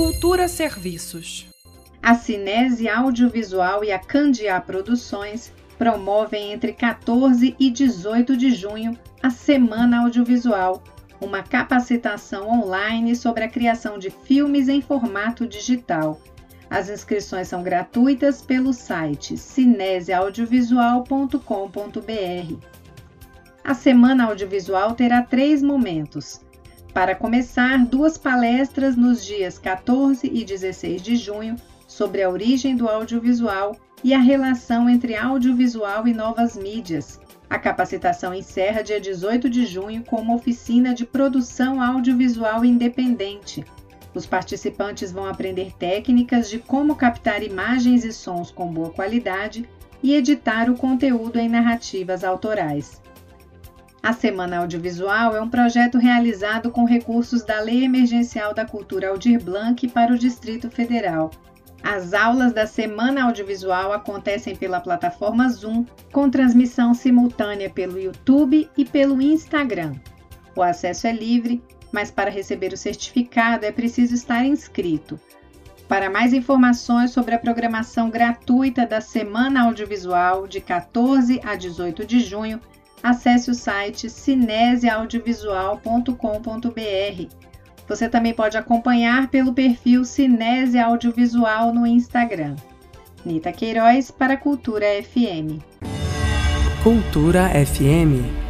Cultura Serviços. A Cinese Audiovisual e a Candiá Produções promovem entre 14 e 18 de junho a Semana Audiovisual, uma capacitação online sobre a criação de filmes em formato digital. As inscrições são gratuitas pelo site cineseaudiovisual.com.br. A Semana Audiovisual terá três momentos. Para começar, duas palestras nos dias 14 e 16 de junho sobre a origem do audiovisual e a relação entre audiovisual e novas mídias. A capacitação encerra dia 18 de junho com uma oficina de produção audiovisual independente. Os participantes vão aprender técnicas de como captar imagens e sons com boa qualidade e editar o conteúdo em narrativas autorais. A Semana Audiovisual é um projeto realizado com recursos da Lei Emergencial da Cultura Aldir Blanc para o Distrito Federal as aulas da Semana Audiovisual acontecem pela plataforma Zoom, com transmissão simultânea pelo YouTube e pelo Instagram. O acesso é livre, mas para receber o certificado é preciso estar inscrito. Para mais informações sobre a programação gratuita da Semana Audiovisual de 14 a 18 de junho, acesse o site cineseaudiovisual.com.br você também pode acompanhar pelo perfil Cinese Audiovisual no Instagram. Nita Queiroz para Cultura FM. Cultura FM